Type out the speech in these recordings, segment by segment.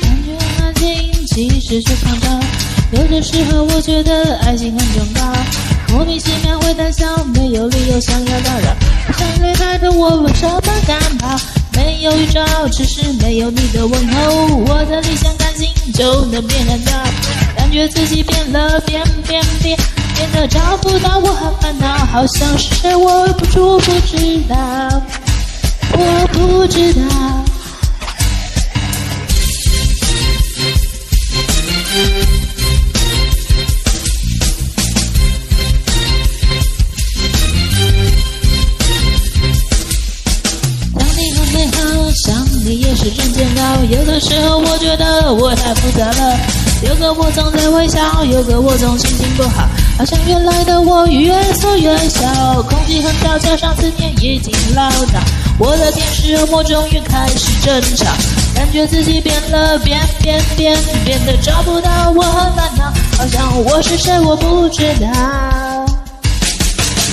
感觉很安静，其实却狂躁。有的时候，我觉得爱情很重要。有想要打扰。想离开的我为什么敢跑？没有预兆，只是没有你的问候，我的理想感情就能变很大，感觉自己变了，变变变，变得找不到我很烦恼，好像是谁我不住不知道，我不知道。是真煎熬，有的时候我觉得我太复杂了。有个我总在微笑，有个我总心情不好，好像原来的我越缩越小。空气很糟，加上思念已经老大，我的天使恶魔终于开始争吵，感觉自己变了，变变变，变得找不到我很烦恼，好像我是谁我不知道。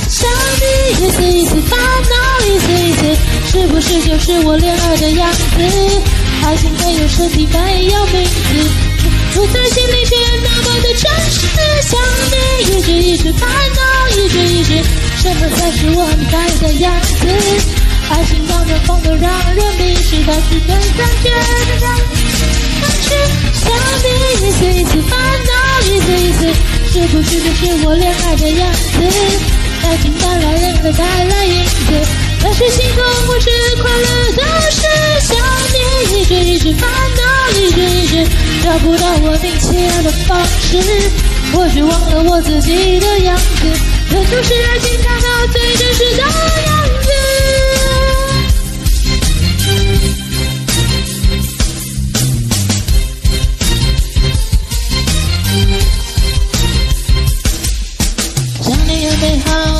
想你一次一次烦恼，一次一次，是不是就是我恋爱的样子？爱情没有身体，没有名字，住在心里却那么的真实。想你一直一直烦恼，一直一直，什么才是我很爱的样子？爱情让人疯的让人迷失，但是对感觉的让人失去。想你一次一次烦恼，一次一次，是不是就是我恋爱的样子？爱情带来人和带来影子，那是心痛，不是快乐，都是想你。一直一直烦恼，一直一直找不到我并且的方式，或许忘了我自己的样子，这就是爱情看到最真实的样子。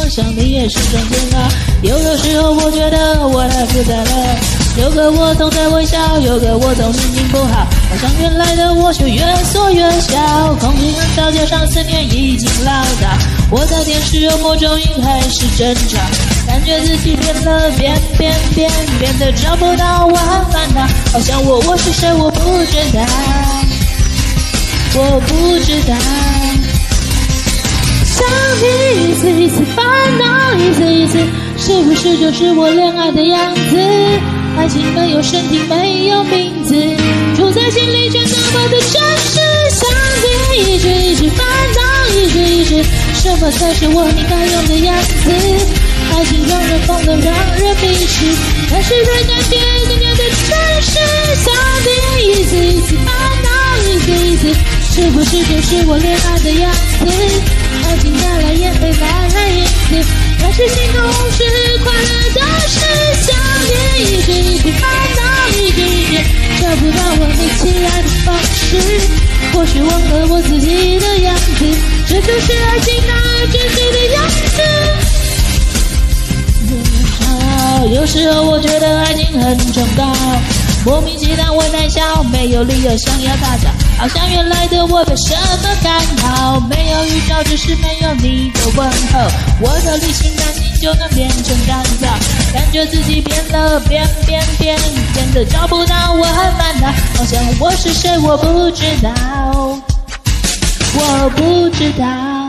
想你也是种煎熬，有的时候我觉得我太复杂了。有个我总在微笑，有个我总心情不好，好像原来的我却越缩越小。空气很小，加上思念已经唠叨，我的天使恶魔终于开始争吵，感觉自己变了，变变变，变得找不到我很烦恼，好像我我是谁我不知道，我不知道。烦恼，一次一次，是不是就是我恋爱的样子？爱情没有身体，没有名字，住在心里却那么的真实。想你一直一直烦恼，一直一直，什么才是我应该有的样子？爱情让人疯了，让人迷失，但是对感觉更加的真实。想你一次一次烦恼，一次一次，是不是就是我恋爱的样子？爱情带来眼泪，带来影子，但是心痛是快乐的事。想念一直一直烦恼，一直一直找不到我们亲爱的方式，或许忘了我自己的样子，这就是爱情那真实的样子。有时候我觉得爱情很重要。莫名其妙，我胆小，没有理由想要大叫，好像原来的我被什么干扰，没有预兆，只是没有你的问候，我的理性感情就能变成干燥，感觉自己变了，变变变，变得找不到我很烦恼，好像我是谁我不知道，我不知道。